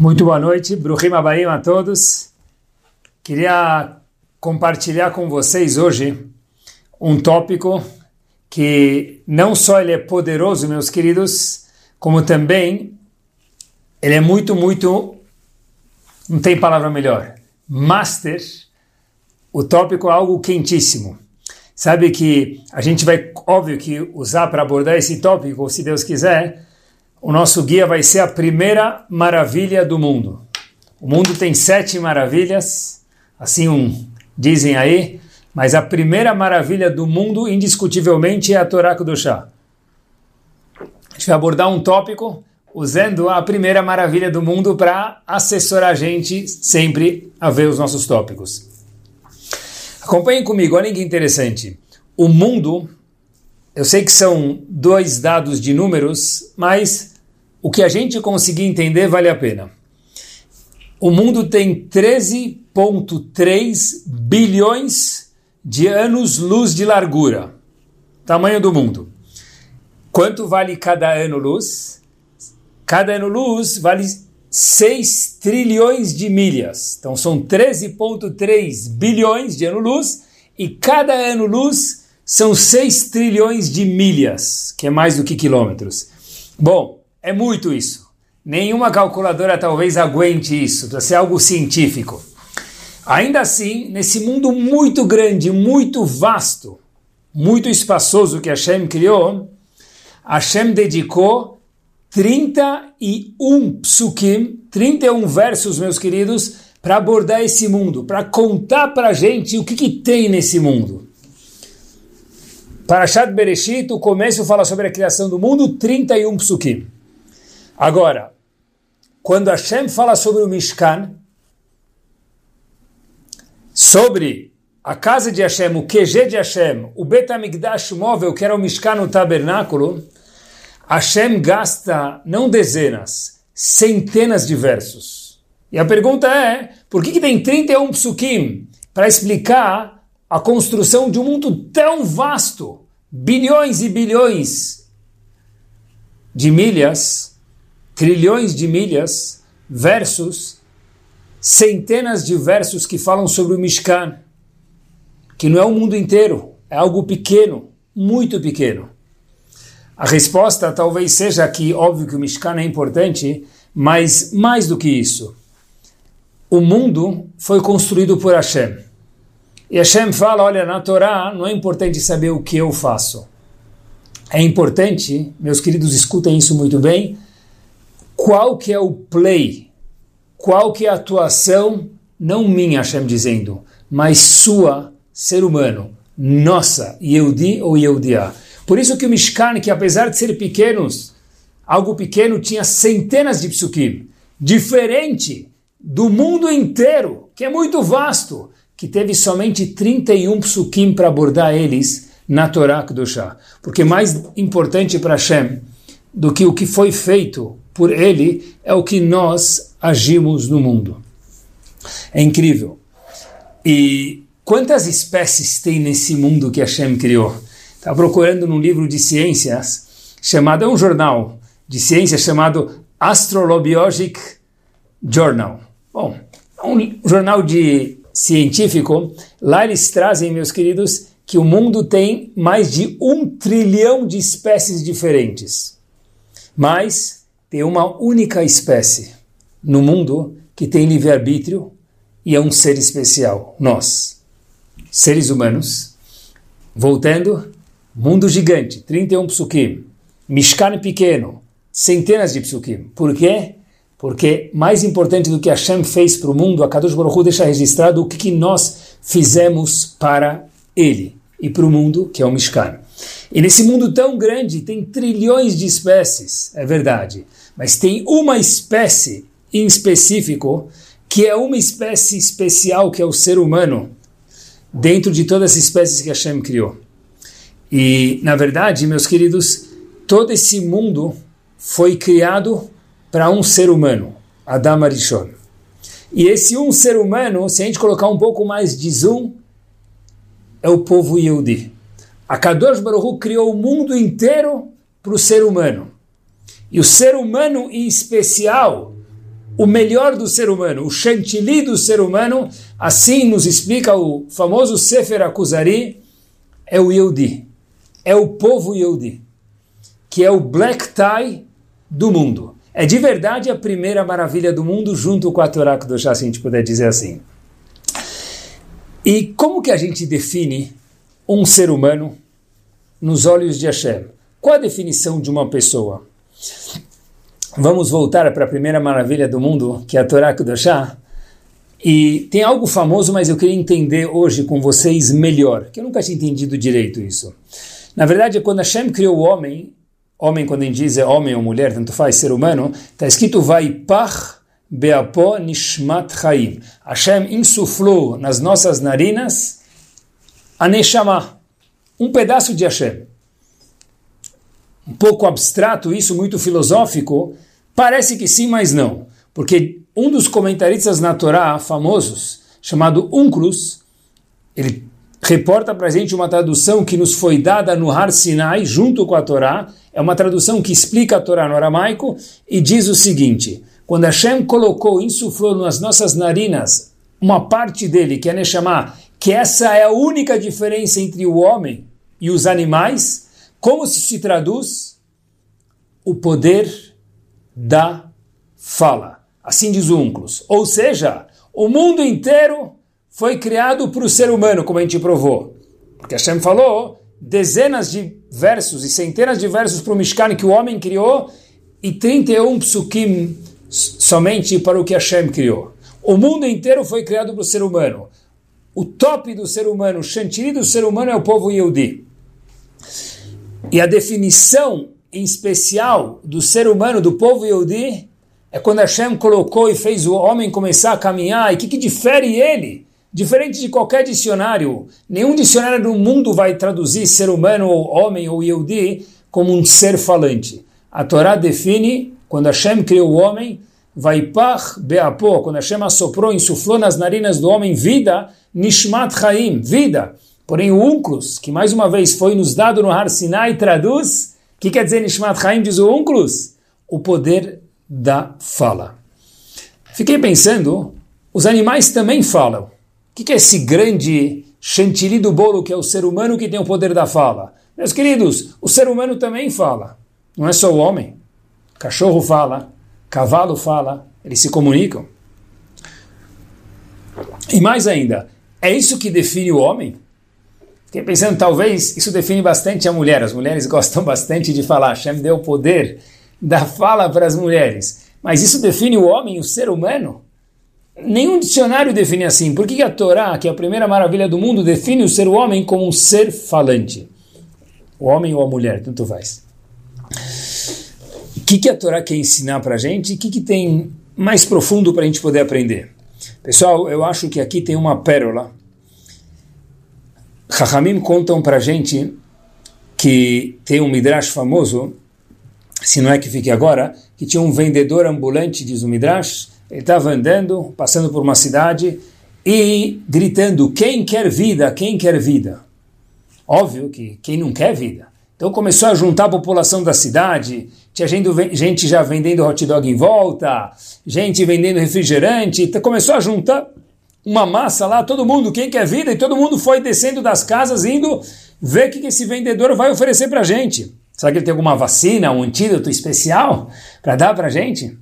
Muito boa noite, Bruhim Abaim a todos. Queria compartilhar com vocês hoje um tópico que não só ele é poderoso, meus queridos, como também ele é muito, muito, não tem palavra melhor, master. O tópico é algo quentíssimo. Sabe que a gente vai, óbvio que usar para abordar esse tópico, se Deus quiser, o nosso guia vai ser a primeira maravilha do mundo. O mundo tem sete maravilhas, assim um, dizem aí, mas a primeira maravilha do mundo, indiscutivelmente, é a Torá Kudoshá. A gente vai abordar um tópico usando a primeira maravilha do mundo para assessorar a gente sempre a ver os nossos tópicos. Acompanhem comigo, olhem que interessante. O mundo eu sei que são dois dados de números, mas o que a gente conseguir entender vale a pena. O mundo tem 13,3 bilhões de anos-luz de largura. Tamanho do mundo. Quanto vale cada ano-luz? Cada ano-luz vale 6 trilhões de milhas. Então são 13,3 bilhões de ano-luz e cada ano-luz são 6 trilhões de milhas, que é mais do que quilômetros. Bom, é muito isso. Nenhuma calculadora talvez aguente isso, precisa ser algo científico. Ainda assim, nesse mundo muito grande, muito vasto, muito espaçoso que Hashem criou, Hashem dedicou 31 psukim, 31 versos, meus queridos, para abordar esse mundo, para contar para a gente o que, que tem nesse mundo. Parashat Bereshit, o começo fala sobre a criação do mundo, 31 psukim. Agora, quando Hashem fala sobre o Mishkan, sobre a casa de Hashem, o QG de Hashem, o Betamigdash móvel, que era o Mishkan, o tabernáculo, Hashem gasta não dezenas, centenas de versos. E a pergunta é, por que, que tem 31 psukim para explicar a construção de um mundo tão vasto, bilhões e bilhões de milhas, trilhões de milhas, versus centenas de versos que falam sobre o Mishkan, que não é o mundo inteiro, é algo pequeno, muito pequeno. A resposta talvez seja que, óbvio que o Mishkan é importante, mas mais do que isso, o mundo foi construído por Hashem. E Hashem fala, olha, na Torá não é importante saber o que eu faço. É importante, meus queridos, escutem isso muito bem, qual que é o play, qual que é a atuação, não minha, Hashem dizendo, mas sua, ser humano, nossa, Yehudi ou Yehudiá. Por isso que o Mishkan, que apesar de ser pequenos, algo pequeno, tinha centenas de psukim, diferente do mundo inteiro, que é muito vasto que teve somente 31 psukim para abordar eles na Torá Kedoshá. Porque mais importante para Hashem do que o que foi feito por ele é o que nós agimos no mundo. É incrível. E quantas espécies tem nesse mundo que Hashem criou? Estava procurando num livro de ciências chamado, é um jornal de ciências chamado Astrolobiologic Journal. Bom, é um jornal de científico, lá eles trazem, meus queridos, que o mundo tem mais de um trilhão de espécies diferentes. Mas tem uma única espécie no mundo que tem livre-arbítrio e é um ser especial, nós, seres humanos. Voltando, mundo gigante, 31 psukim, Mishkan pequeno, centenas de psukim. Por quê? Porque mais importante do que Hashem fez para o mundo, a Kadosh Baruch Hu deixa registrado o que, que nós fizemos para ele e para o mundo, que é o Mishkan. E nesse mundo tão grande tem trilhões de espécies, é verdade, mas tem uma espécie em específico que é uma espécie especial, que é o ser humano, dentro de todas as espécies que Hashem criou. E, na verdade, meus queridos, todo esse mundo foi criado para um ser humano, Adam Arishon. E esse um ser humano, se a gente colocar um pouco mais de zoom, é o povo Yehudi. A Kadosh Baruch criou o mundo inteiro para o ser humano. E o ser humano em especial, o melhor do ser humano, o chantilly do ser humano, assim nos explica o famoso Sefer Akuzari, é o Yehudi, é o povo Yehudi, que é o black tie do mundo. É de verdade a primeira maravilha do mundo, junto com a Torá do se a gente puder dizer assim. E como que a gente define um ser humano nos olhos de Hashem? Qual a definição de uma pessoa? Vamos voltar para a primeira maravilha do mundo, que é a Torá Kudoshá. E tem algo famoso, mas eu queria entender hoje com vocês melhor, que eu nunca tinha entendido direito isso. Na verdade, quando Hashem criou o homem, homem quando gente diz é homem ou mulher, tanto faz, ser humano, está escrito Vaipach Beapo Nishmat Chaim. Hashem insuflou nas nossas narinas a Neshama, um pedaço de Hashem um pouco abstrato isso, muito filosófico? Parece que sim, mas não. Porque um dos comentaristas na Torá famosos, chamado Unclus, ele reporta para a gente uma tradução que nos foi dada no Har Sinai, junto com a Torá. É uma tradução que explica a Torá no aramaico e diz o seguinte: quando Hashem colocou, insuflou nas nossas narinas uma parte dele, que é Neshama, que essa é a única diferença entre o homem e os animais, como se traduz o poder da fala? Assim diz o Unclus. Ou seja, o mundo inteiro foi criado para o ser humano, como a gente provou. Porque Hashem falou dezenas de versos e centenas de versos para o Mishkan que o homem criou e 31 psukim somente para o que Hashem criou. O mundo inteiro foi criado para o ser humano. O top do ser humano, o chantilly do ser humano é o povo Yehudi. E a definição em especial do ser humano, do povo Yehudi, é quando Hashem colocou e fez o homem começar a caminhar. E o que, que difere ele? Diferente de qualquer dicionário, nenhum dicionário do mundo vai traduzir ser humano ou homem ou Yehudi como um ser falante. A Torá define, quando Hashem criou o homem, Vaipach Beapo, quando Hashem assoprou, insuflou nas narinas do homem vida, Nishmat Chaim, vida. Porém, o Unclus, que mais uma vez foi nos dado no Har Sinai, traduz, o que quer dizer Nishmat Chaim, diz o Unclus? O poder da fala. Fiquei pensando, os animais também falam. O que é esse grande chantilly do bolo que é o ser humano que tem o poder da fala? Meus queridos, o ser humano também fala. Não é só o homem. Cachorro fala, cavalo fala, eles se comunicam. E mais ainda, é isso que define o homem? Fiquei pensando, talvez isso define bastante a mulher. As mulheres gostam bastante de falar. Hashem deu o poder da fala para as mulheres. Mas isso define o homem, o ser humano? Nenhum dicionário define assim. Por que a Torá, que é a primeira maravilha do mundo, define o ser homem como um ser falante? O homem ou a mulher, tanto faz. O que, que a Torá quer ensinar para a gente? O que, que tem mais profundo para a gente poder aprender? Pessoal, eu acho que aqui tem uma pérola Chachamim contam para gente que tem um midrash famoso, se não é que fique agora, que tinha um vendedor ambulante, diz o midrash, ele estava andando, passando por uma cidade e gritando, quem quer vida, quem quer vida? Óbvio que quem não quer vida. Então começou a juntar a população da cidade, tinha gente já vendendo hot dog em volta, gente vendendo refrigerante, então começou a juntar uma massa lá, todo mundo, quem quer vida, e todo mundo foi descendo das casas, indo ver o que esse vendedor vai oferecer para gente. Será que ele tem alguma vacina, um antídoto especial para dar para gente?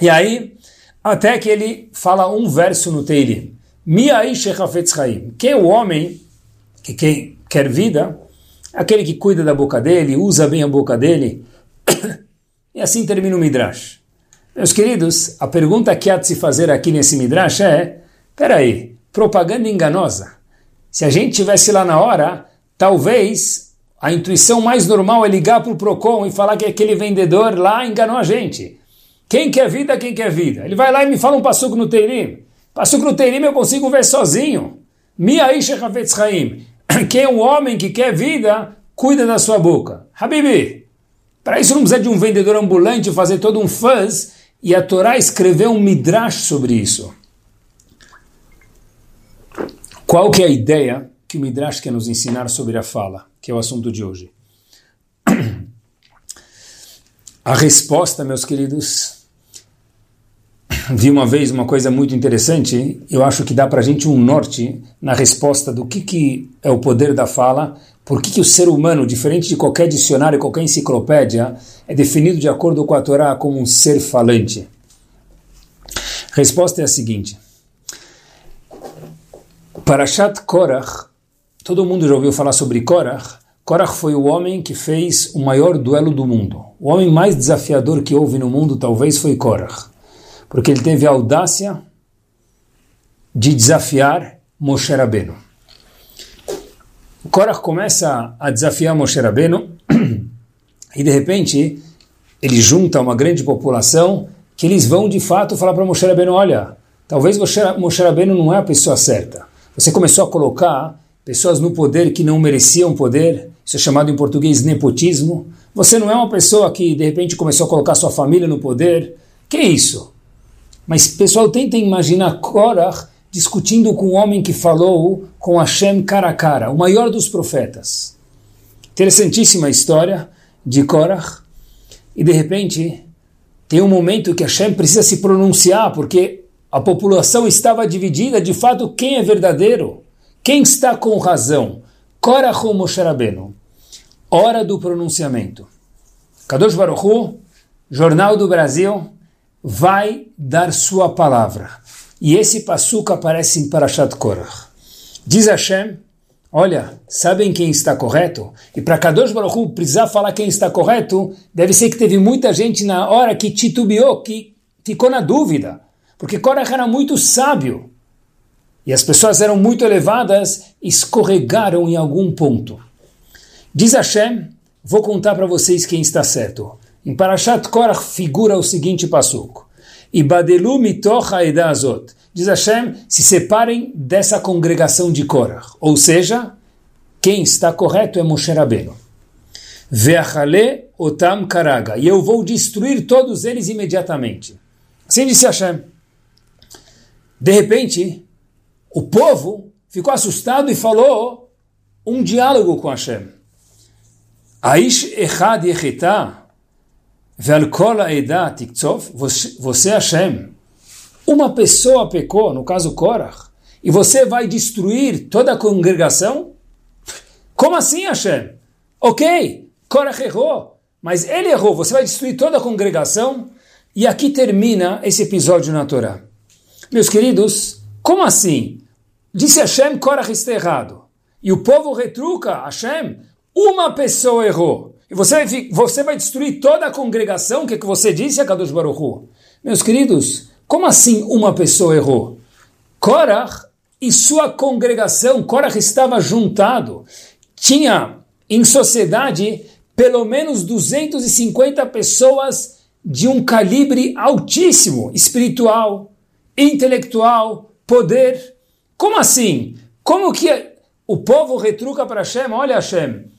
E aí, até que ele fala um verso no Teilim. Miai Shechafetz Haim. Quem é o homem que quem quer vida? Aquele que cuida da boca dele, usa bem a boca dele. e assim termina o Midrash. Meus queridos, a pergunta que há de se fazer aqui nesse Midrash é Peraí, propaganda enganosa. Se a gente tivesse lá na hora, talvez a intuição mais normal é ligar para o Procon e falar que aquele vendedor lá enganou a gente. Quem quer vida, quem quer vida. Ele vai lá e me fala um passuco no Teirim. Passuco no Teirim eu consigo ver sozinho. Miaisha Havetz Haim. Quem é um homem que quer vida, cuida da sua boca. Habibi, para isso não precisa de um vendedor ambulante fazer todo um fuzz e a Torá escreveu um midrash sobre isso. Qual que é a ideia que o Midrash quer nos ensinar sobre a fala, que é o assunto de hoje? A resposta, meus queridos, vi uma vez uma coisa muito interessante, eu acho que dá para a gente um norte na resposta do que, que é o poder da fala, por que, que o ser humano, diferente de qualquer dicionário, qualquer enciclopédia, é definido de acordo com a Torá como um ser falante. A resposta é a seguinte. Parashat Korach, todo mundo já ouviu falar sobre Korach, Korach foi o homem que fez o maior duelo do mundo. O homem mais desafiador que houve no mundo talvez foi Korach, porque ele teve a audácia de desafiar Moshe Rabbeinu. Korach começa a desafiar Moshe Rabbeinu e de repente ele junta uma grande população que eles vão de fato falar para Moshe Rabbeinu, olha, talvez Moshe Rabbeinu não é a pessoa certa. Você começou a colocar pessoas no poder que não mereciam poder, isso é chamado em português nepotismo. Você não é uma pessoa que de repente começou a colocar sua família no poder. Que isso? Mas pessoal, tentem imaginar Korach discutindo com um homem que falou com Hashem cara a cara, o maior dos profetas. Interessantíssima história de Korach. E de repente tem um momento que Hashem precisa se pronunciar, porque a população estava dividida, de fato, quem é verdadeiro? Quem está com razão? Korach ou Moshe Rabbeinu? Hora do pronunciamento. Kadosh Baruchu, Jornal do Brasil, vai dar sua palavra. E esse passuca aparece em Parashat Korach. Diz Hashem, olha, sabem quem está correto? E para Kadosh Baruchu precisar falar quem está correto, deve ser que teve muita gente na hora que titubeou, que ficou na dúvida. Porque Korach era muito sábio. E as pessoas eram muito elevadas, escorregaram em algum ponto. Diz Hashem, vou contar para vocês quem está certo. Em Parashat Korach figura o seguinte passuco. Ibadelu mitoch azot. Diz Hashem, se separem dessa congregação de Korach. Ou seja, quem está correto é Moshe Rabbeinu. Ve'achale otam karaga. E eu vou destruir todos eles imediatamente. Assim disse Hashem. De repente, o povo ficou assustado e falou um diálogo com Hashem. Aish echad yechita ve'al kol ha'edah tiktzov. Você, Hashem, uma pessoa pecou, no caso Korach, e você vai destruir toda a congregação? Como assim, Hashem? Ok, Korach errou, mas ele errou, você vai destruir toda a congregação? E aqui termina esse episódio na Torá. Meus queridos, como assim? Disse Hashem, Korach está errado. E o povo retruca, Hashem, uma pessoa errou. E você você vai destruir toda a congregação, o que, é que você disse, Akadosh Baruch Meus queridos, como assim uma pessoa errou? Korach e sua congregação, Korach estava juntado, tinha em sociedade pelo menos 250 pessoas de um calibre altíssimo, espiritual, intelectual, poder. Como assim? Como que o povo retruca para Hashem? Olha, Hashem,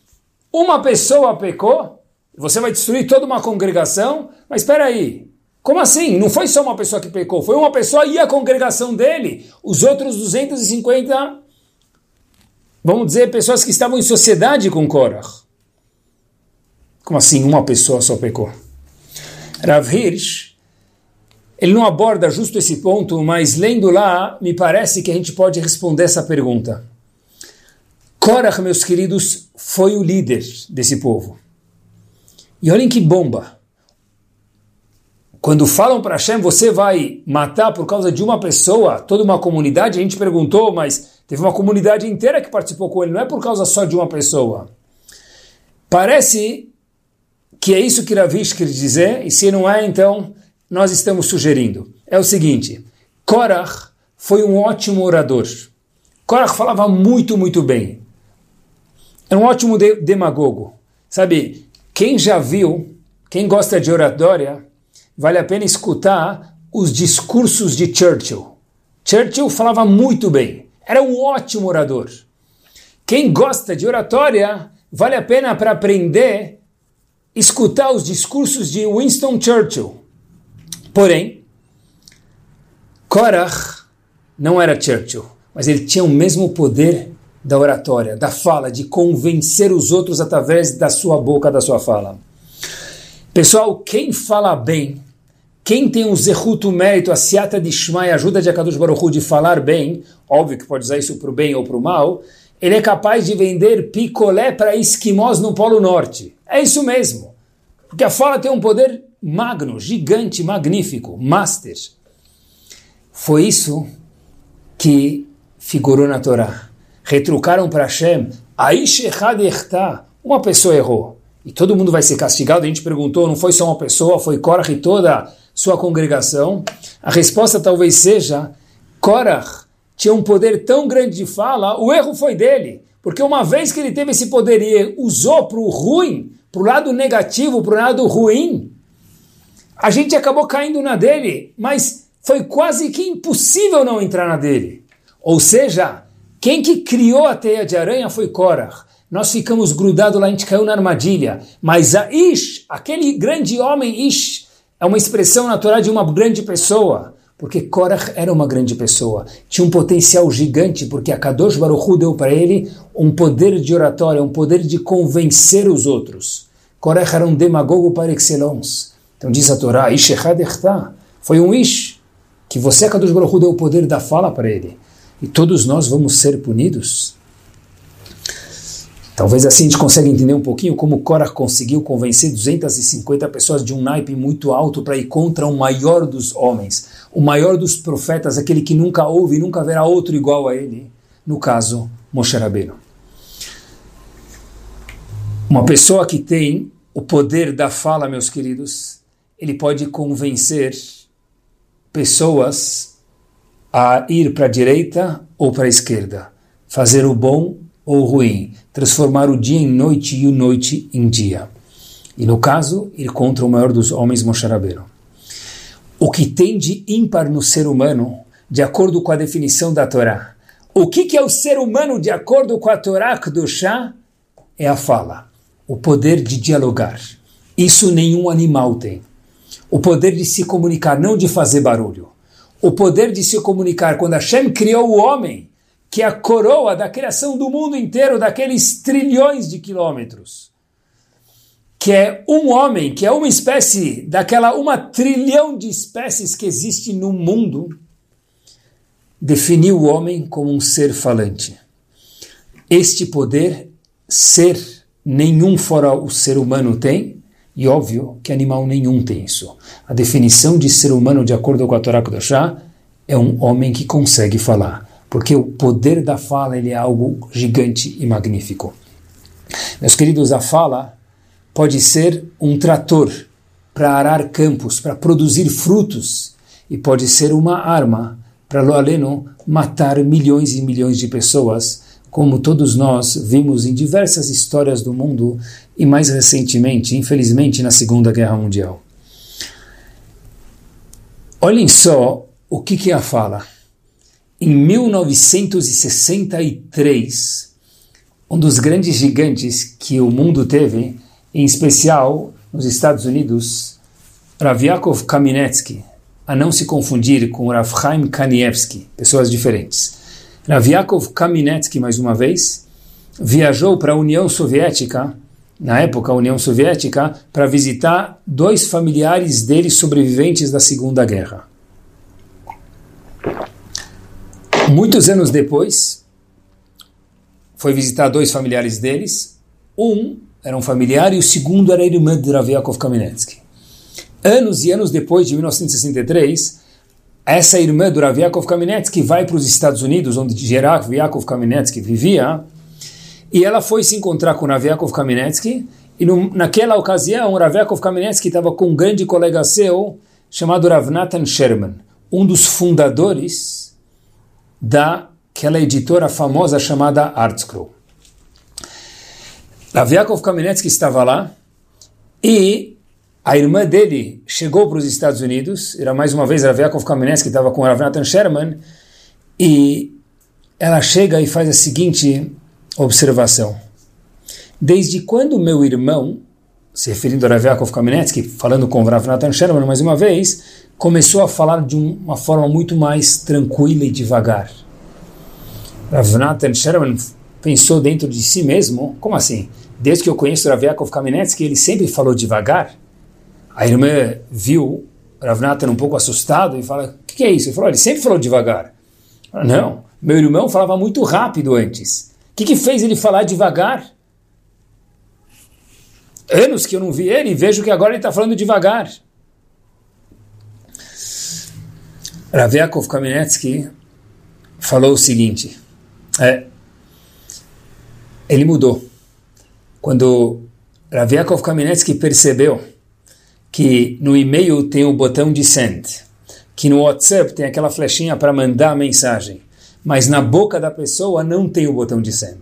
uma pessoa pecou, você vai destruir toda uma congregação? Mas espera aí, como assim? Não foi só uma pessoa que pecou, foi uma pessoa e a congregação dele. Os outros 250, vamos dizer, pessoas que estavam em sociedade com Korach. Como assim uma pessoa só pecou? Rav Hirsch ele não aborda justo esse ponto, mas lendo lá, me parece que a gente pode responder essa pergunta. Korach, meus queridos, foi o líder desse povo. E olhem que bomba. Quando falam para Hashem, você vai matar por causa de uma pessoa, toda uma comunidade, a gente perguntou, mas teve uma comunidade inteira que participou com ele, não é por causa só de uma pessoa. Parece que é isso que Ravish quer dizer, e se não é, então nós estamos sugerindo é o seguinte: Korach foi um ótimo orador. Korach falava muito, muito bem. Era um ótimo de demagogo. Sabe, quem já viu, quem gosta de oratória, vale a pena escutar os discursos de Churchill. Churchill falava muito bem. Era um ótimo orador. Quem gosta de oratória, vale a pena para aprender escutar os discursos de Winston Churchill. Porém, Korach não era Churchill, mas ele tinha o mesmo poder da oratória, da fala, de convencer os outros através da sua boca, da sua fala. Pessoal, quem fala bem, quem tem um zehuto mérito, a siata de Shmai, ajuda de Akadosh Baruch de falar bem, óbvio que pode usar isso para o bem ou para o mal, ele é capaz de vender picolé para esquimós no Polo Norte. É isso mesmo. Porque a fala tem um poder magno, gigante, magnífico, master. Foi isso que figurou na Torá. Retrucaram para Hashem, uma pessoa errou. E todo mundo vai ser castigado. A gente perguntou, não foi só uma pessoa, foi Korach e toda sua congregação? A resposta talvez seja: Korach tinha um poder tão grande de fala, o erro foi dele. Porque uma vez que ele teve esse poder e usou para o ruim, para o lado negativo, para o lado ruim, a gente acabou caindo na dele, mas foi quase que impossível não entrar na dele. Ou seja, quem que criou a teia de aranha foi Korach. Nós ficamos grudados lá, a gente caiu na armadilha. Mas a Ish, aquele grande homem Ish, é uma expressão natural de uma grande pessoa, porque Korach era uma grande pessoa, tinha um potencial gigante, porque a Kadosh Baruch Hu deu para ele um poder de oratória, um poder de convencer os outros. Korach era um demagogo par excellence. Então diz a Torá, Ish foi um Ish, que você, Kadosh Baruch deu o poder da fala para ele. E todos nós vamos ser punidos? Talvez assim a gente consiga entender um pouquinho como Korah conseguiu convencer 250 pessoas de um naipe muito alto para ir contra o maior dos homens, o maior dos profetas, aquele que nunca houve e nunca haverá outro igual a ele, no caso, Moshe Rabbeinu. Uma pessoa que tem o poder da fala, meus queridos, ele pode convencer pessoas a ir para a direita ou para a esquerda, fazer o bom ou ruim, transformar o dia em noite e o noite em dia. E no caso, ir contra o maior dos homens, Moshe Rabbeinu. O que tem de ímpar no ser humano, de acordo com a definição da Torá. O que, que é o ser humano de acordo com a Torá Kedoshá? É a fala, o poder de dialogar. Isso nenhum animal tem. O poder de se comunicar, não de fazer barulho. O poder de se comunicar. Quando Hashem criou o homem, que é a coroa da criação do mundo inteiro, daqueles trilhões de quilômetros, que é um homem, que é uma espécie daquela uma trilhão de espécies que existe no mundo, definiu o homem como um ser falante. Este poder, ser nenhum fora o ser humano tem, e óbvio que animal nenhum tem isso. A definição de ser humano, de acordo com a Torá Kudoshá, é um homem que consegue falar porque o poder da fala ele é algo gigante e magnífico. Meus queridos, a fala pode ser um trator para arar campos, para produzir frutos, e pode ser uma arma para lo aleno matar milhões e milhões de pessoas, como todos nós vimos em diversas histórias do mundo e mais recentemente, infelizmente, na Segunda Guerra Mundial. Olhem só o que, que a fala. Em 1963, um dos grandes gigantes que o mundo teve, em especial nos Estados Unidos, Rav Yaakov Kaminetsky, a não se confundir com Rav Chaim Kanievsky, pessoas diferentes. Rav Yaakov Kaminetsky, mais uma vez, viajou para a União Soviética, na época a União Soviética, para visitar dois familiares dele sobreviventes da Segunda Guerra. Muitos anos depois, foi visitar dois familiares deles. Um era um familiar e o segundo era irmã de Rav Yaakov Kamenetsky. Anos e anos depois, de 1963, essa irmã do Rav Yaakov Kamenetsky vai para os Estados Unidos, onde Rav Yaakov Kamenetsky vivia, e ela foi se encontrar com Rav Kamenetsky, e no, naquela ocasião, Rav Kamenetsky estava com um grande colega seu, chamado Rav Nathan Sherman, um dos fundadores daquela editora famosa chamada Artscroll. Rav Yaakov Kamenetsky estava lá e a irmã dele chegou para os Estados Unidos, era mais uma vez Rav Yaakov Kamenetsky estava com Rav Nathan Sherman e ela chega e faz a seguinte observação. Desde quando meu irmão, se referindo a Rav Yaakov Kamenetsky, falando com Rav Nathan Sherman mais uma vez, começou a falar de uma forma muito mais tranquila e devagar. Rav Nathan Sherman pensou dentro de si mesmo, como assim? Desde que eu conheço Rav Yaakov Kamenetsky, ele sempre falou devagar. A irmã viu Rav Natan um pouco assustado e fala, o que, que, é isso? Ele falou, ele sempre falou devagar. Não, meu irmão falava muito rápido antes. O que, que fez ele falar devagar? Anos que eu não vi ele e vejo que agora ele está falando devagar. Rav Yaakov Kamenetsky falou o seguinte, é, ele mudou. Quando Rav Yaakov Kamenetsky percebeu que no e-mail tem o botão de send, que no WhatsApp tem aquela flechinha para mandar a mensagem, mas na boca da pessoa não tem o botão de send.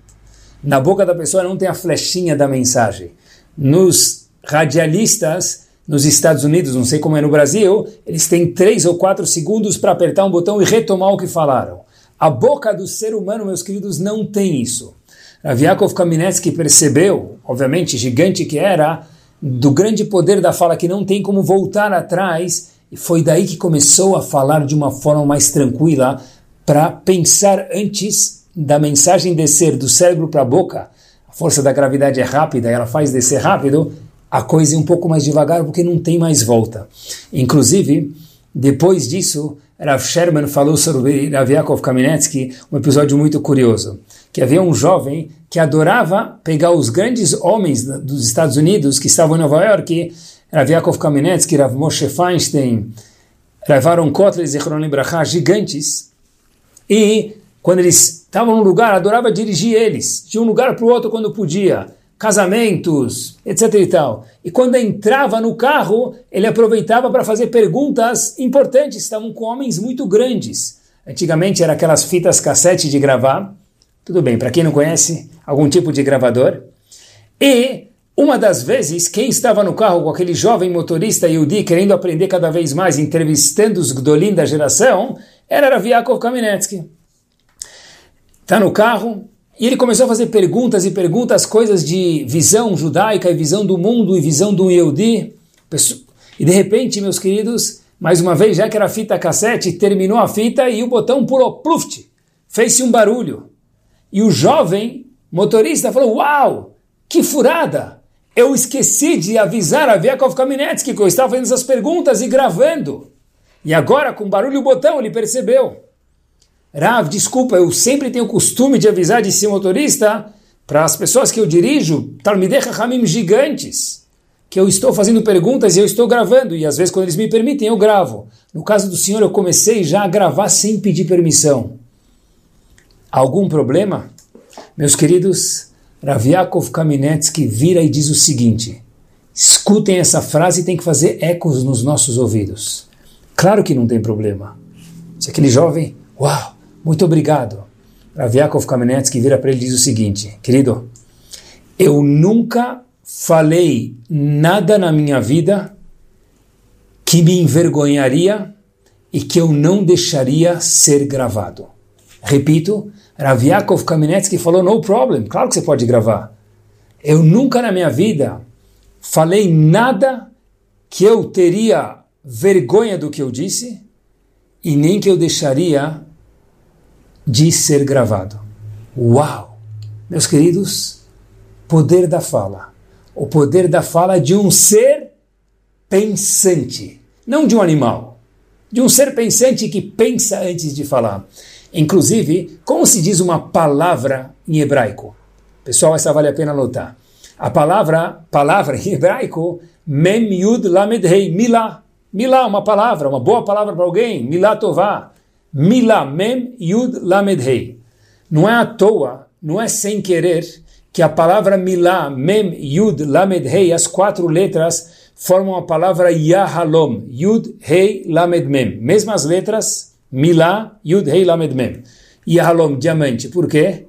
Na boca da pessoa não tem a flechinha da mensagem. Nos radialistas nos Estados Unidos, não sei como é no Brasil, eles têm três ou quatro segundos para apertar um botão e retomar o que falaram. A boca do ser humano, meus queridos, não tem isso. Rav Yaakov Kaminetsky percebeu, obviamente gigante que era, do grande poder da fala que não tem como voltar atrás, e foi daí que começou a falar de uma forma mais tranquila para pensar antes da mensagem descer do cérebro para a boca. A força da gravidade é rápida, ela faz descer rápido, a coisa é um pouco mais devagar porque não tem mais volta. Inclusive, depois disso, Rav Sherman falou sobre Rav Yaakov Kaminetsky um episódio muito curioso, que havia um jovem que adorava pegar os grandes homens dos Estados Unidos que estavam em Nova York, Rav Yaakov Kaminetsky, Rav Moshe Feinstein, Rav Aaron Kotler, Zichron Ibrahá, gigantes, e quando eles estavam num lugar, adorava dirigir eles, de um lugar para o outro quando podia, casamentos, etc e tal. E quando entrava no carro, ele aproveitava para fazer perguntas importantes, estavam com homens muito grandes. Antigamente era aquelas fitas cassete de gravar, tudo bem, para quem não conhece, algum tipo de gravador. E uma das vezes, quem estava no carro com aquele jovem motorista Yudi querendo aprender cada vez mais, entrevistando os Gdolim da geração, era Rav Yaakov Kaminetsky. Está no carro, e ele começou a fazer perguntas e perguntas, coisas de visão judaica e visão do mundo e visão do Yehudi. E de repente, meus queridos, mais uma vez, já que era fita cassete, terminou a fita e o botão pulou, pluft, fez-se um barulho. E o jovem motorista falou, uau, que furada! Eu esqueci de avisar a Vyakov Kaminetsky que eu estava fazendo essas perguntas e gravando. E agora, com barulho botão, ele percebeu. Rav, desculpa, eu sempre tenho o costume de avisar de ser motorista para as pessoas que eu dirijo, Talmidei Hamim gigantes, que eu estou fazendo perguntas e eu estou gravando, e às vezes quando eles me permitem eu gravo. No caso do senhor, eu comecei já a gravar sem pedir permissão. Algum problema? Meus queridos, Rav Yaakov Kaminetsky vira e diz o seguinte, escutem essa frase e tem que fazer ecos nos nossos ouvidos. Claro que não tem problema. Se aquele jovem, uau, muito obrigado. Rav Yaakov Kamenetsky vira para ele e diz o seguinte, querido, eu nunca falei nada na minha vida que me envergonharia e que eu não deixaria ser gravado. Repito, Rav Yaakov Kamenetsky falou, no problem, claro que você pode gravar. Eu nunca na minha vida falei nada que eu teria vergonha do que eu disse e nem que eu deixaria de ser gravado. Uau! Meus queridos, poder da fala. O poder da fala de um ser pensante, não de um animal. De um ser pensante que pensa antes de falar. Inclusive, como se diz uma palavra em hebraico? Pessoal, essa vale a pena anotar. A palavra, palavra em hebraico, mem yud lamed hei, milá. Milá, uma palavra, uma boa palavra para alguém, milá tová. Milá, Mem, Yud, Lamed, Hei. Não é à toa, não é sem querer, que a palavra Milá, Mem, Yud, Lamed, Hei, as quatro letras, formam a palavra Yahalom, Yud, Hei, Lamed, Mem. Mesmas letras, Milá, Yud, Hei, Lamed, Mem. Yahalom, diamante. Por quê?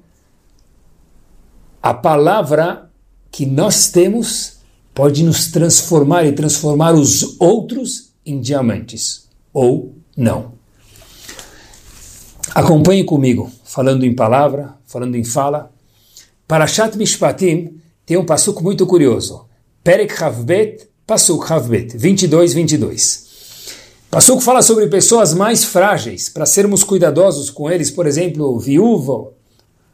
A palavra que nós temos pode nos transformar e transformar os outros em diamantes. Ou não. Acompanhe comigo, falando em palavra, falando em fala. Parashat Mishpatim tem um passuco muito curioso. Perek Havbet, Pasuk Havbet, 22, 22. Passuco fala sobre pessoas mais frágeis, para sermos cuidadosos com eles, por exemplo, viúva,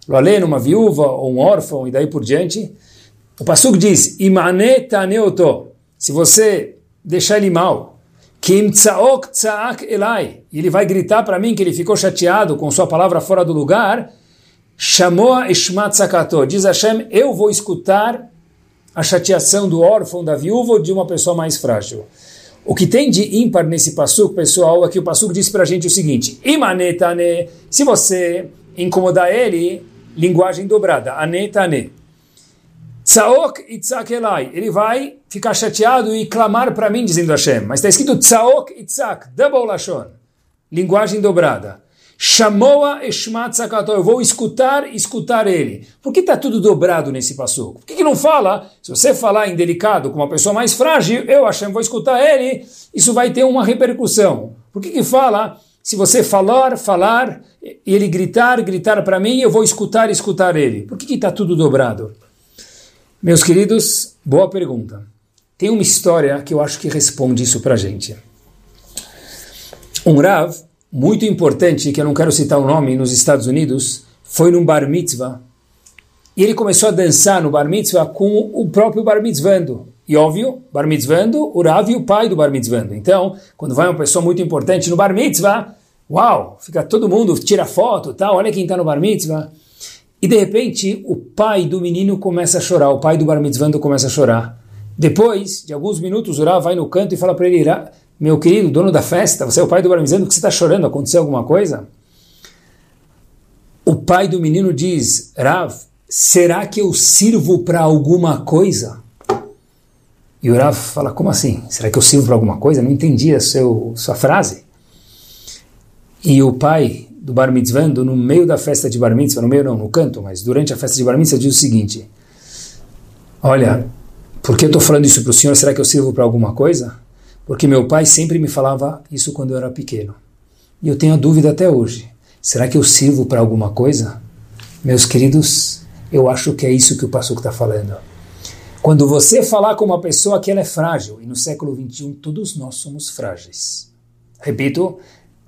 Loaleno, uma viúva ou um órfão e daí por diante. O Passuco diz, Imane taneoto, se você deixar ele mal, Kim tzaok tzaak elai. E ele vai gritar para mim que ele ficou chateado com sua palavra fora do lugar. Shamoa ishmat sakato. Diz Hashem, eu vou escutar a chateação do órfão, da viúva ou de uma pessoa mais frágil. O que tem de ímpar nesse passuco, pessoal, é que o passuco diz para a gente o seguinte: Imanetane, se você incomodar ele, linguagem dobrada, anetane. Tzaok e tzakelai. Ele vai ficar chateado e clamar para mim, dizendo Hashem. Mas está escrito tzaok e tzak, double lashon. Linguagem dobrada. Shamoa eshmat sakato. Eu vou escutar, escutar ele. Por que está tudo dobrado nesse passuco? Por que, que não fala? Se você falar indelicado com uma pessoa mais frágil, eu, Hashem, vou escutar ele, isso vai ter uma repercussão. Por que, que fala? Se você falar, falar, e ele gritar, gritar para mim, eu vou escutar, escutar ele. Por que está tudo dobrado? Meus queridos, boa pergunta. Tem uma história que eu acho que responde isso para gente. Um Rav, muito importante, que eu não quero citar o nome, nos Estados Unidos, foi num bar mitzvah. E ele começou a dançar no bar mitzvah com o próprio bar mitzvando. E óbvio, bar mitzvando, o Rav e o pai do bar mitzvando. Então, quando vai uma pessoa muito importante no bar mitzvah, uau, fica todo mundo, tira foto, tal, olha quem está no bar mitzvah. E de repente, o pai do menino começa a chorar, o pai do bar mitzvando começa a chorar. Depois de alguns minutos, o Rav vai no canto e fala para ele, meu querido, dono da festa, você é o pai do bar mitzvando, que você está chorando? Aconteceu alguma coisa? O pai do menino diz, Rav, será que eu sirvo para alguma coisa? E o Rav fala, como assim? Será que eu sirvo para alguma coisa? Não entendi a seu, sua frase. E o pai do bar mitzvah, no meio da festa de bar mitzvah, no meio não, no canto, mas durante a festa de bar mitzvah, diz o seguinte: Olha, por que eu estou falando isso para o senhor? Será que eu sirvo para alguma coisa? Porque meu pai sempre me falava isso quando eu era pequeno. E eu tenho a dúvida até hoje. Será que eu sirvo para alguma coisa? Meus queridos, eu acho que é isso que o Passuco está falando. Quando você falar com uma pessoa que ela é frágil, e no século XXI todos nós somos frágeis. Repito,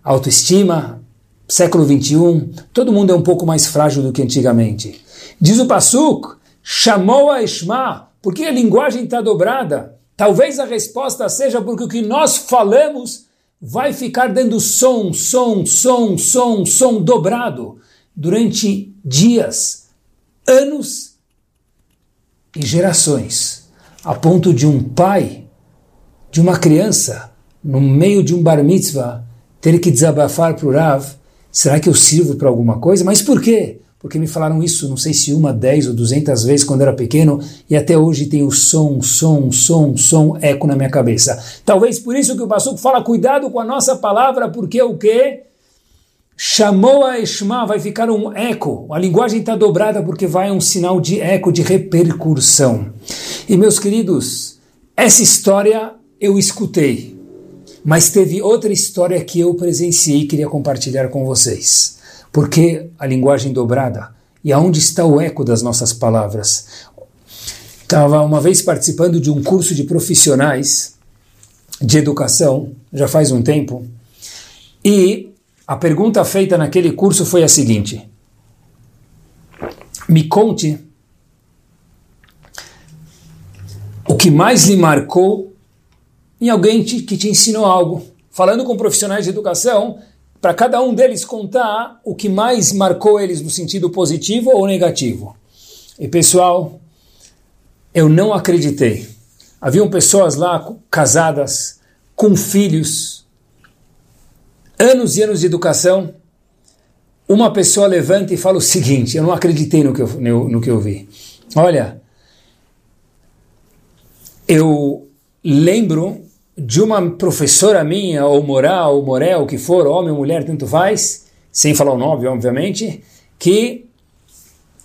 autoestima, século 21, todo mundo é um pouco mais frágil do que antigamente. Diz o Pasuk, chamou a Ishma, porque a linguagem está dobrada. Talvez a resposta seja porque o que nós falamos vai ficar dando som, som, som, som, som dobrado durante dias, anos e gerações, a ponto de um pai, de uma criança, no meio de um bar mitzvah, ter que desabafar para o Rav Será que eu sirvo para alguma coisa? Mas por quê? Porque me falaram isso, não sei se uma, dez ou duzentas vezes quando era pequeno, e até hoje tem o som, som, som, som, eco na minha cabeça. Talvez por isso que o pastor fala, cuidado com a nossa palavra, porque o quê? Chamou a Eshma, vai ficar um eco. A linguagem está dobrada porque vai um sinal de eco, de repercussão. E meus queridos, essa história eu escutei. Mas teve outra história que eu presenciei e queria compartilhar com vocês. Porque a linguagem dobrada e aonde está o eco das nossas palavras? Estava uma vez participando de um curso de profissionais de educação, já faz um tempo, e a pergunta feita naquele curso foi a seguinte: Me conte o que mais lhe marcou em alguém que te ensinou algo. Falando com profissionais de educação, para cada um deles contar o que mais marcou eles no sentido positivo ou negativo. E pessoal, eu não acreditei. Haviam pessoas lá casadas, com filhos, anos e anos de educação. Uma pessoa levanta e fala o seguinte: Eu não acreditei no que eu, no, no que eu vi. Olha, eu lembro de uma professora minha, ou moral, ou morel, o que for, homem ou mulher, tanto faz, sem falar o nome, obviamente, que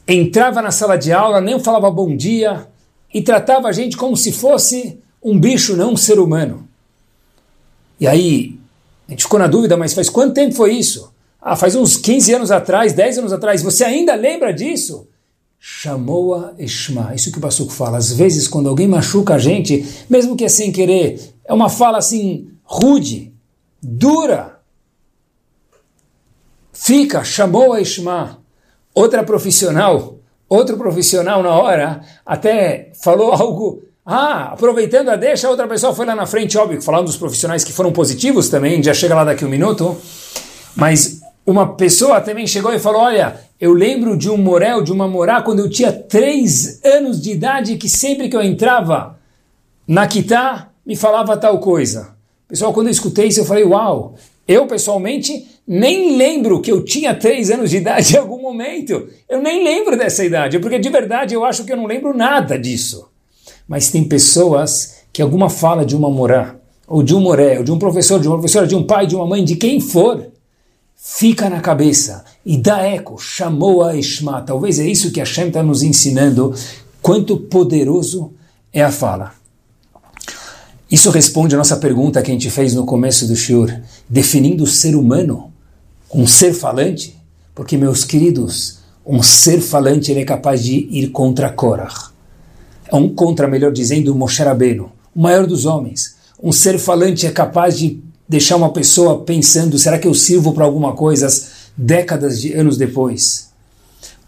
entrava na sala de aula, nem falava bom dia e tratava a gente como se fosse um bicho, não um ser humano. E aí, a gente ficou na dúvida, mas faz quanto tempo foi isso? Ah, faz uns 15 anos atrás, 10 anos atrás. Você ainda lembra disso? Chamou a Ishma. Isso que o Passuco fala. Às vezes, quando alguém machuca a gente, mesmo que é sem querer, é uma fala assim, rude, dura. Fica, chamou a Ishma. Outra profissional, outro profissional na hora, até falou algo Ah, aproveitando a deixa, outra pessoa foi lá na frente, óbvio, falando dos profissionais que foram positivos também, já chega lá daqui um minuto. Mas uma pessoa também chegou e falou: Olha, eu lembro de um morel, de uma morá, quando eu tinha três anos de idade, que sempre que eu entrava na Kitá, me falava tal coisa. Pessoal, quando eu escutei isso, eu falei: Uau, eu pessoalmente nem lembro que eu tinha três anos de idade em algum momento. Eu nem lembro dessa idade, porque de verdade eu acho que eu não lembro nada disso. Mas tem pessoas que alguma fala de uma morá, ou de um moré, ou de um professor, de uma professora, de um pai, de uma mãe, de quem for, fica na cabeça e dá eco, chamou a Ishma. Talvez é isso que Hashem está nos ensinando, quanto poderoso é a fala. Isso responde a nossa pergunta que a gente fez no começo do Shur, definindo o ser humano, um ser falante, porque, meus queridos, um ser falante ele é capaz de ir contra Korach. É um contra, melhor dizendo, Moshe Rabbeinu, o maior dos homens. Um ser falante é capaz de deixar uma pessoa pensando, será que eu sirvo para alguma coisa décadas de anos depois?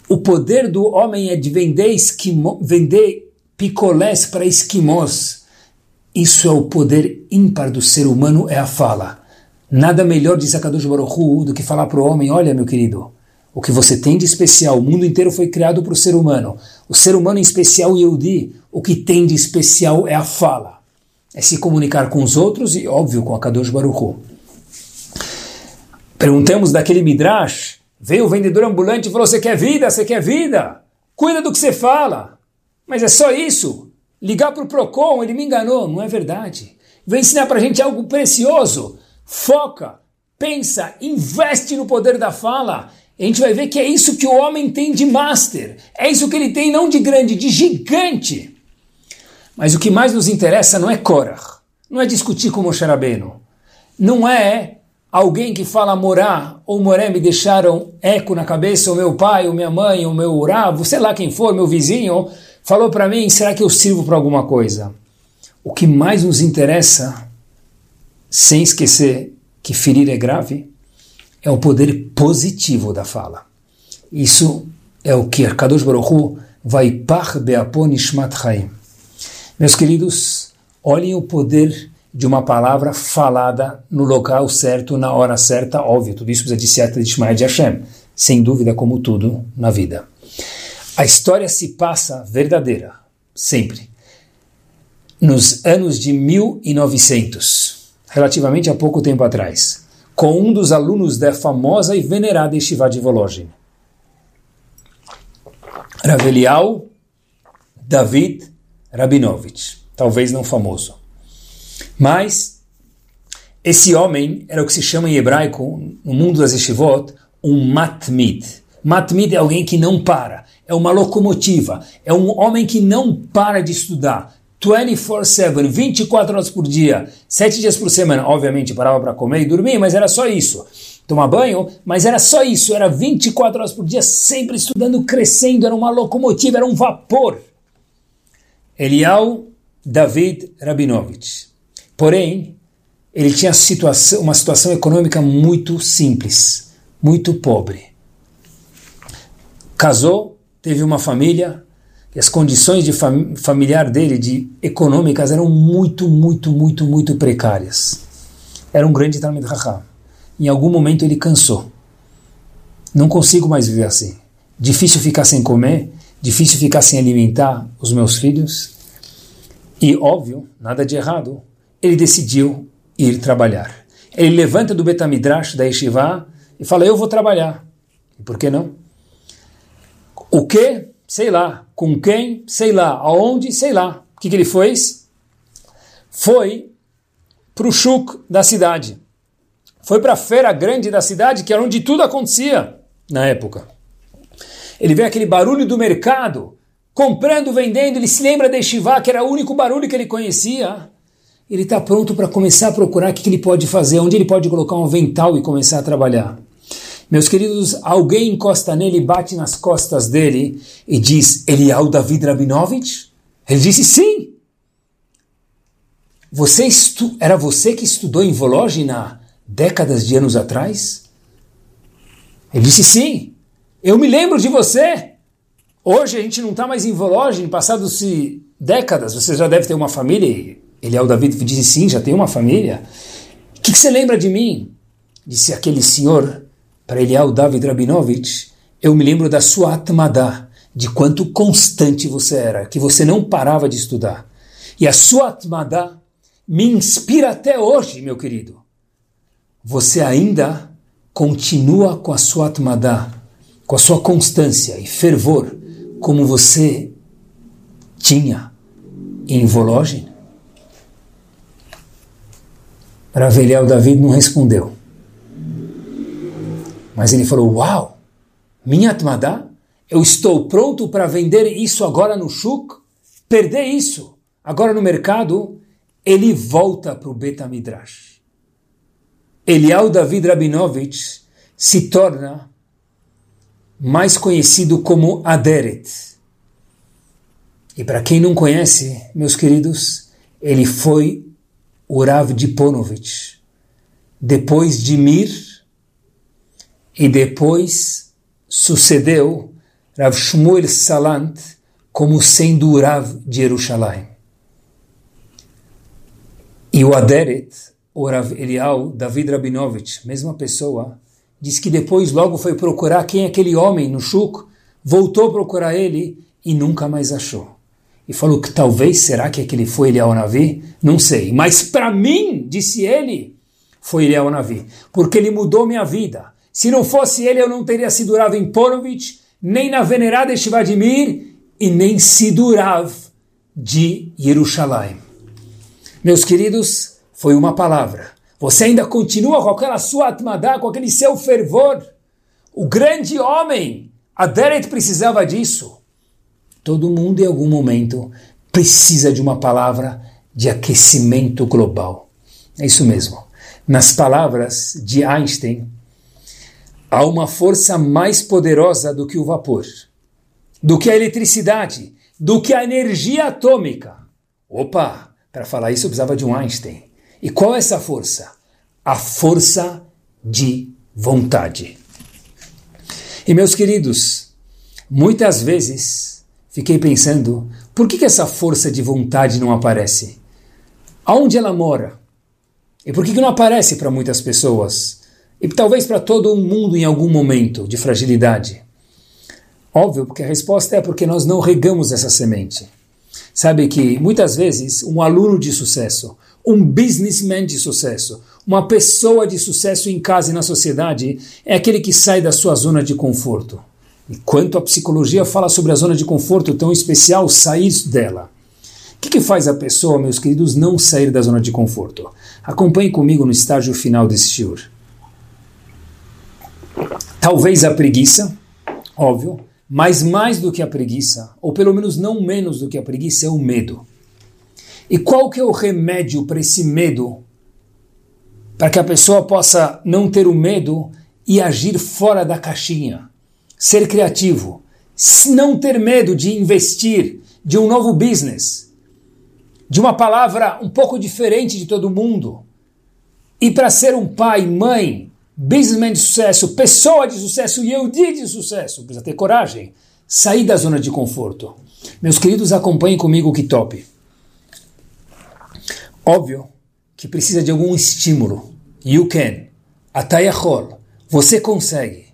O poder do homem é de vender, esquimo, vender picolés para esquimós isso é o poder ímpar do ser humano, é a fala. Nada melhor, diz Akadosh Baruch Hu, do que falar para o homem, olha meu querido, o que você tem de especial, o mundo inteiro foi criado para o ser humano. O ser humano em especial, Yehudi, o que tem de especial é a fala. É se comunicar com os outros e, óbvio, com Akadosh Baruch Hu. Perguntamos daquele Midrash, veio o vendedor ambulante e falou, você quer vida, você quer vida? Cuida do que você fala. Mas é só isso ligar para o PROCON, ele me enganou. Não é verdade. Vem ensinar para a gente algo precioso. Foca, pensa, investe no poder da fala. A gente vai ver que é isso que o homem tem de master. É isso que ele tem não de grande, de gigante. Mas o que mais nos interessa não é Korach, não é discutir com Moshe Rabbeinu, não é alguém que fala morar ou moré me deixaram eco na cabeça, ou meu pai, ou minha mãe, ou meu uravo, sei lá quem for, meu vizinho, falou para mim: será que eu sirvo para alguma coisa? O que mais nos interessa, sem esquecer que ferir é grave, é o poder positivo da fala. Isso é o que Kadosh Baruch Hu vai par beapon ishmat chaim. Meus queridos, olhem o poder de uma palavra falada no local certo, na hora certa, óbvio, tudo isso precisa de certa de Ishmael de Hashem, sem dúvida como tudo na vida. A história se passa verdadeira, sempre, nos anos de 1900, relativamente há pouco tempo atrás, com um dos alunos da famosa e venerada Yeshiva de Volozhin. Ravelial David Rabinovich, talvez não famoso. Mas esse homem era o que se chama em hebraico, no mundo das yeshivot, um matmid. Matmid é alguém que não para, é uma locomotiva, é um homem que não para de estudar. 24-7, 24 horas por dia, 7 dias por semana. Obviamente parava para comer e dormir, mas era só isso. Tomar banho, mas era só isso. Era 24 horas por dia, sempre estudando, crescendo. Era uma locomotiva, era um vapor. Elial David Rabinovich. Porém, ele tinha situação, uma situação econômica muito simples, muito pobre. Casou, teve uma família e as condições de fam familiar dele, de econômicas, eram muito, muito, muito, muito precárias. Era um grande Talmud Raham. Em algum momento ele cansou. Não consigo mais viver assim. Difícil ficar sem comer, difícil ficar sem alimentar os meus filhos. E, óbvio, nada de errado, ele decidiu ir trabalhar. Ele levanta do Betamidrash, da Yeshiva, e fala, eu vou trabalhar. E por que não? O que? Sei lá. Com quem? Sei lá. Aonde? Sei lá. O que, que ele fez? Foi para o Shuk da cidade. Foi para a feira grande da cidade, que era onde tudo acontecia na época. Ele vê aquele barulho do mercado, comprando, vendendo, ele se lembra de Shiva, que era o único barulho que ele conhecia. Ele está pronto para começar a procurar o que ele pode fazer, onde ele pode colocar um avental e começar a trabalhar. Meus queridos, alguém encosta nele, bate nas costas dele e diz: Elial David Rabinovich? Ele disse: Sim. Você estu... Era você que estudou em Vologina décadas de anos atrás? Ele disse: Sim. Eu me lembro de você. Hoje a gente não está mais em Vologina, passados-se décadas, você já deve ter uma família. Ele é o David disse sim, já tem uma família. O que, que, você lembra de mim? Disse aquele senhor para Eliel David Rabinovich, eu me lembro da sua atmadá, de quanto constante você era, que você não parava de estudar. E a sua atmadá me inspira até hoje, meu querido. Você ainda continua com a sua atmadá, com a sua constância e fervor, como você tinha em Vologin? Raveliel David não respondeu. Mas ele falou: Uau, minha Atmadá, eu estou pronto para vender isso agora no Shuk, perder isso agora no mercado. Ele volta para o Betamidrash. Elial David Rabinovich se torna mais conhecido como Aderet. E para quem não conhece, meus queridos, ele foi o Rav de Ponovich, depois de Mir, e depois sucedeu Rav Shmuel Salant como sendo o Rav de Jerusalém. E o Aderet, o Rav Elial David Rabinovich, mesma pessoa, diz que depois logo foi procurar quem é aquele homem no Shuk, voltou a procurar ele e nunca mais achou. E falou que talvez, será que aquele foi Eliel Navi? Não sei. Mas para mim, disse ele, foi Eliel Navi. Porque ele mudou minha vida. Se não fosse ele, eu não teria sido Rav em Ponovich, nem na venerada Shivadimir, e nem sido Rav de Jerusalém. Meus queridos, foi uma palavra. Você ainda continua com aquela sua atmadá, com aquele seu fervor. O grande homem, Aderet precisava disso. Todo mundo em algum momento precisa de uma palavra de aquecimento global. É isso mesmo. Nas palavras de Einstein, há uma força mais poderosa do que o vapor, do que a eletricidade, do que a energia atômica. Opa, para falar isso eu precisava de um Einstein. E qual é essa força? A força de vontade. E meus queridos, muitas vezes fiquei pensando, por que, que essa força de vontade não aparece? Aonde ela mora? E por que, que não aparece para muitas pessoas? E talvez para todo mundo em algum momento de fragilidade? Óbvio, porque a resposta é porque nós não regamos essa semente. Sabe que muitas vezes um aluno de sucesso, um businessman de sucesso, uma pessoa de sucesso em casa e na sociedade é aquele que sai da sua zona de conforto. E quanto a psicologia fala sobre a zona de conforto tão especial, sair dela. O que, que faz a pessoa, meus queridos, não sair da zona de conforto? Acompanhe comigo no estágio final desse shiur. Talvez a preguiça, óbvio, mas mais do que a preguiça, ou pelo menos não menos do que a preguiça, é o medo. E qual que é o remédio para esse medo? Para que a pessoa possa não ter o medo e agir fora da caixinha. Ser criativo. Não ter medo de investir, de um novo business. De uma palavra um pouco diferente de todo mundo. E para ser um pai, mãe, businessman de sucesso, pessoa de sucesso, Yehudi de sucesso, precisa ter coragem. Sair da zona de conforto. Meus queridos, acompanhem comigo o que top. Óbvio que precisa de algum estímulo. You can. Atayachol. Você consegue.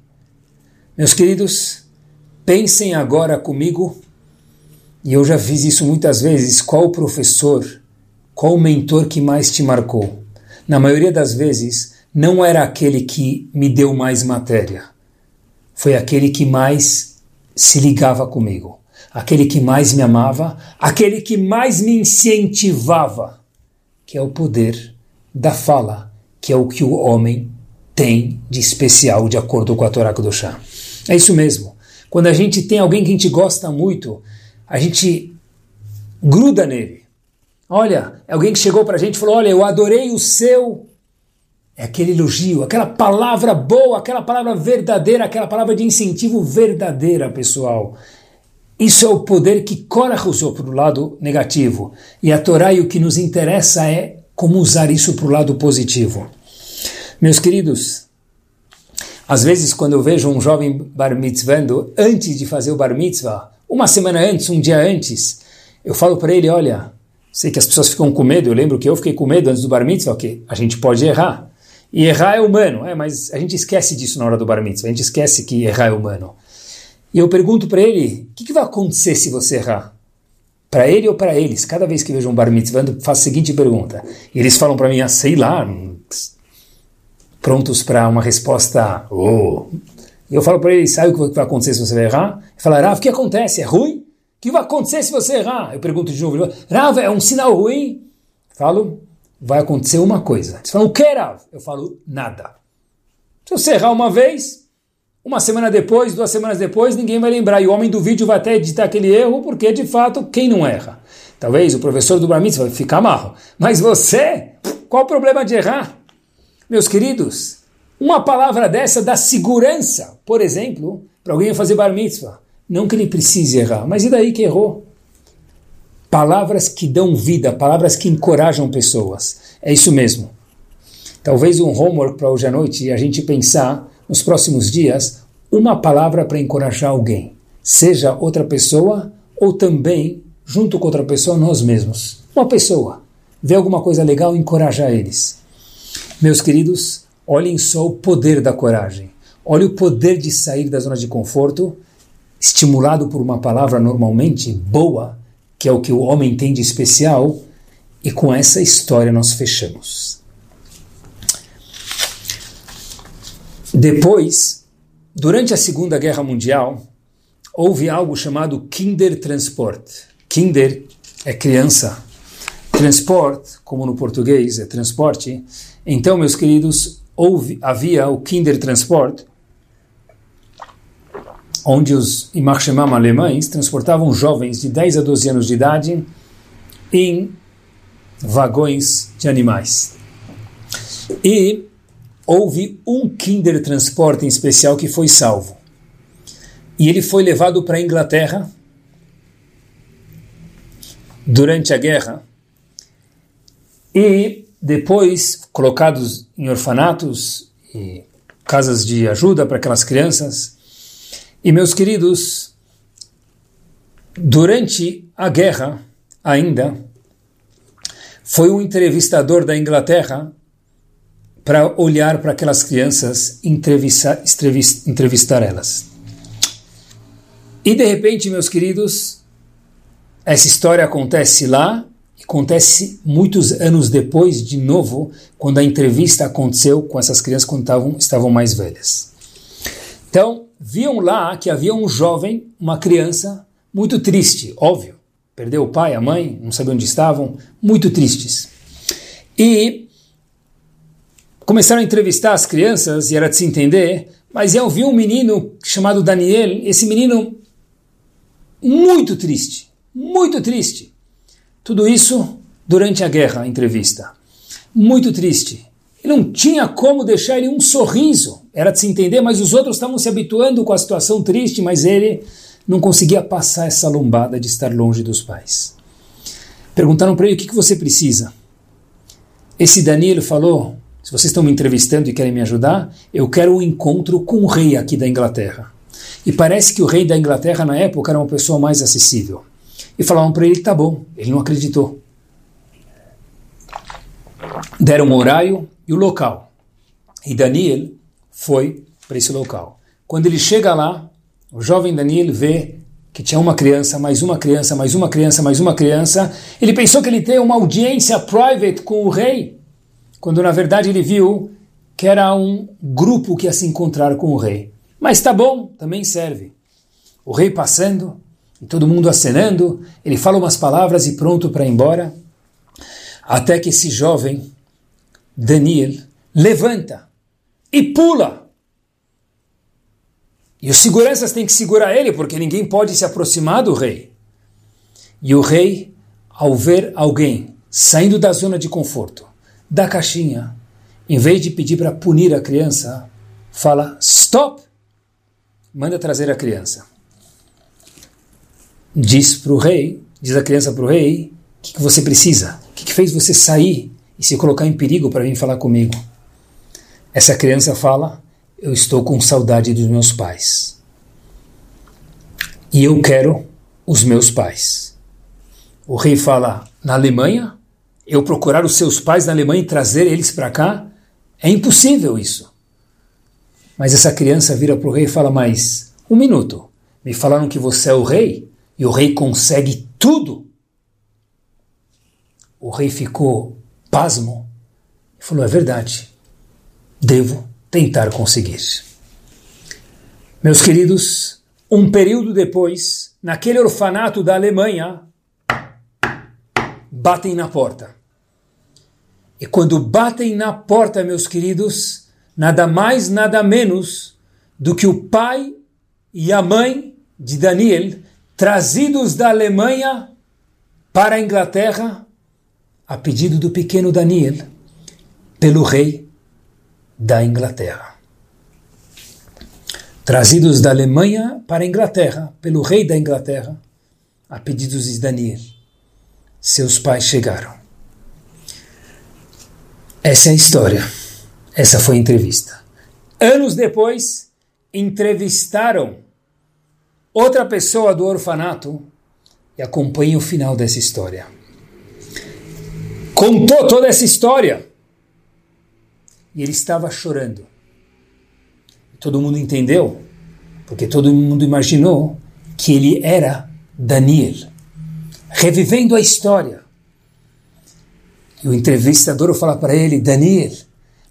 Meus queridos, pensem agora comigo, e eu já fiz isso muitas vezes, qual o professor, qual o mentor que mais te marcou? Na maioria das vezes, não era aquele que me deu mais matéria. Foi aquele que mais se ligava comigo. Aquele que mais me amava, aquele que mais me incentivava que é o poder da fala, que é o que o homem tem de especial de acordo com a Torá Kudoshá. É isso mesmo. Quando a gente tem alguém que a gente gosta muito, a gente gruda nele. Olha, alguém que chegou para a gente e falou: Olha, eu adorei o seu. É aquele elogio, aquela palavra boa, aquela palavra verdadeira, aquela palavra de incentivo verdadeira, pessoal. Isso é o poder que Korach usou para o lado negativo. E a Torá e o que nos interessa é como usar isso para o lado positivo. Meus queridos, às vezes quando eu vejo um jovem bar mitzvando, antes de fazer o bar mitzvah, uma semana antes, um dia antes, eu falo para ele, olha, sei que as pessoas ficam com medo, eu lembro que eu fiquei com medo antes do bar mitzvah, que a gente pode errar. E errar é humano, é, mas a gente esquece disso na hora do bar mitzvah, a gente esquece que errar é humano. E eu pergunto para ele, o que, que, vai acontecer se você errar? Para ele ou para eles? Cada vez que vejo um bar mitzvah, eu faço a seguinte pergunta. E eles falam para mim, ah, sei lá, prontos para uma resposta, oh. E eu falo para ele, sabe o que vai acontecer se você vai errar? Ele fala, Rav, o que acontece? É ruim? O que vai acontecer se você errar? Eu pergunto de novo, Rav, é um sinal ruim? Falo, vai acontecer uma coisa. Eles falam, o que, Rav? Eu falo, nada. Se você errar uma vez, uma semana depois, duas semanas depois, ninguém vai lembrar. E o homem do vídeo vai até editar aquele erro, porque de fato, quem não erra? Talvez o professor do Bar vai ficar marro. Mas você, qual o problema de errar? Meus queridos, uma palavra dessa dá segurança, por exemplo, para alguém fazer Bar Mitzvah. Não que ele precise errar, mas e daí que errou? Palavras que dão vida, palavras que encorajam pessoas. É isso mesmo. Talvez um homework para hoje à noite e a gente pensar nos próximos dias uma palavra para encorajar alguém, seja outra pessoa ou também, junto com outra pessoa, nós mesmos. Uma pessoa. Vê alguma coisa legal encorajar eles. Meus queridos, olhem só o poder da coragem. Olhe o poder de sair da zona de conforto estimulado por uma palavra normalmente boa, que é o que o homem tem de especial, e com essa história nós fechamos. Depois, durante a Segunda Guerra Mundial, houve algo chamado Kindertransport. Kinder é criança. Transport, como no português é transporte. Então, meus queridos, houve, havia o Kindertransport, onde os Imachemam alemães transportavam jovens de 10 a 12 anos de idade em vagões de animais. E houve um Kindertransporte em especial que foi salvo. E ele foi levado para a Inglaterra durante a guerra e depois colocados em orfanatos e casas de ajuda para aquelas crianças e meus queridos, durante a guerra, ainda, foi um entrevistador da Inglaterra para olhar para aquelas crianças e entrevistar, entrevistar elas. E de repente, meus queridos, essa história acontece lá acontece muitos anos depois, de novo, quando a entrevista aconteceu com essas crianças quando estavam, estavam mais velhas. Então, viam lá que havia um jovem, uma criança, muito triste, óbvio. Perdeu o pai, a mãe, não sabia onde estavam, muito tristes. E começaram a entrevistar as crianças, e era de se entender, mas eu vi um menino chamado Daniel, esse menino muito triste, muito triste. Tudo isso durante a guerra, a entrevista. Muito triste. E não tinha como deixar ele um sorriso. Era de se entender, mas os outros estavam se habituando com a situação triste, mas ele não conseguia passar essa lombada de estar longe dos pais. Perguntaram para ele o que, que você precisa. Esse Danilo falou: se vocês estão me entrevistando e querem me ajudar, eu quero um encontro com o rei aqui da Inglaterra. E parece que o rei da Inglaterra na época era uma pessoa mais acessível. E falavam para ele: tá bom. Ele não acreditou. Deram um horário, e o local. E Daniel foi para esse local. Quando ele chega lá, o jovem Daniel vê que tinha uma criança, mais uma criança, mais uma criança, mais uma criança. Ele pensou que ele teria uma audiência private com o rei, quando na verdade ele viu que era um grupo que ia se encontrar com o rei. Mas tá bom, também serve. O rei passando, todo mundo acenando, ele fala umas palavras e pronto para ir embora. Até que esse jovem Daniel levanta e pula. E os seguranças têm que segurar ele, porque ninguém pode se aproximar do rei. E o rei, ao ver alguém saindo da zona de conforto, da caixinha, em vez de pedir para punir a criança, fala: stop! Manda trazer a criança. Diz para o rei, diz a criança para o rei: o que, que, você precisa? O que, que fez você sair e se colocar em perigo para vir falar comigo. Essa criança fala: Eu estou com saudade dos meus pais. E eu quero os meus pais. O rei fala: na Alemanha? Eu procurar os seus pais na Alemanha e trazer eles para cá? É impossível isso. Mas essa criança vira para o rei e fala: Mas, um minuto, me falaram que você é o rei e o rei consegue tudo. O rei ficou pasmo e falou: É verdade, devo tentar conseguir. Meus queridos, um período depois, naquele orfanato da Alemanha, batem na porta. E quando batem na porta, meus queridos, nada mais, nada menos do que o pai e a mãe de Daniel, trazidos da Alemanha para a Inglaterra, a pedido do pequeno Daniel, pelo rei da Inglaterra. Trazidos da Alemanha para a Inglaterra, pelo rei da Inglaterra, a pedidos de Daniel. Seus pais chegaram. Essa é a história. Essa foi a entrevista. Anos depois, entrevistaram outra pessoa do orfanato e acompanhe o final dessa história. Contou toda essa história e ele estava chorando. Todo mundo entendeu, porque todo mundo imaginou que ele era Daniel, revivendo a história. E o entrevistador fala para ele: Daniel,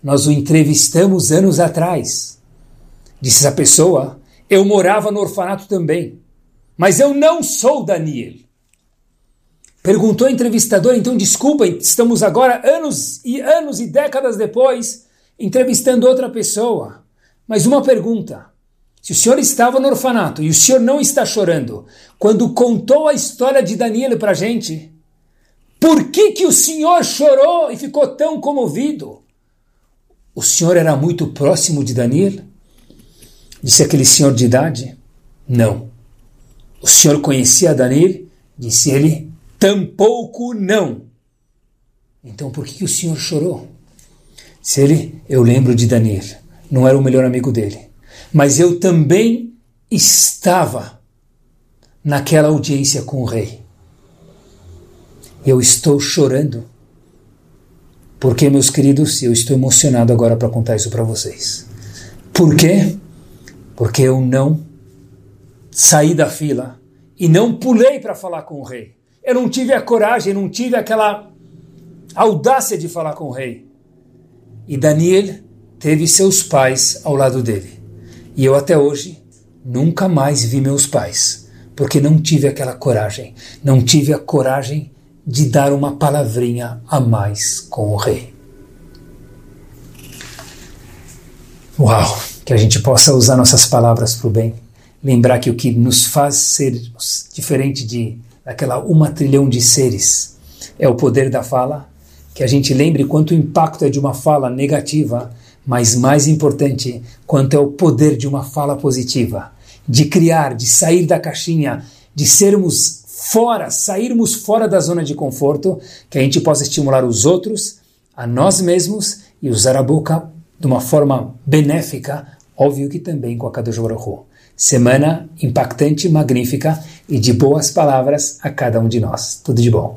nós o entrevistamos anos atrás. Disse essa pessoa: Eu morava no orfanato também, mas eu não sou Daniel. Perguntou o entrevistador: Então, desculpa, estamos agora anos e anos e décadas depois entrevistando outra pessoa. Mas uma pergunta: se o senhor estava no orfanato e o senhor não está chorando, quando contou a história de Daniel para a gente, por que, que o senhor chorou e ficou tão comovido? O senhor era muito próximo de Daniel? Disse aquele senhor de idade. Não. O senhor conhecia Daniel? Disse ele. Tampouco não. Então por que, o senhor chorou? Se ele, eu lembro de Daniel, não era o melhor amigo dele. Mas eu também estava naquela audiência com o rei. Eu estou chorando. Porque, meus queridos, eu estou emocionado agora para contar isso para vocês. Por quê? Porque eu não saí da fila e não pulei para falar com o rei. Eu não tive a coragem, não tive aquela audácia de falar com o rei. E Daniel teve seus pais ao lado dele. E eu até hoje nunca mais vi meus pais, porque não tive aquela coragem, não tive a coragem de dar uma palavrinha a mais com o rei. Uau! Que a gente possa usar nossas palavras para o bem. Lembrar que o que nos faz ser diferente de daquela uma trilhão de seres é o poder da fala. Que a gente lembre quanto o impacto é de uma fala negativa, mas mais importante, quanto é o poder de uma fala positiva. De criar, de sair da caixinha, de sermos fora, sairmos fora da zona de conforto, que a gente possa estimular os outros, a nós mesmos e usar a boca de uma forma benéfica, óbvio que também com a Kadosh Baruch Semana impactante, magnífica e de boas palavras a cada um de nós. Tudo de bom.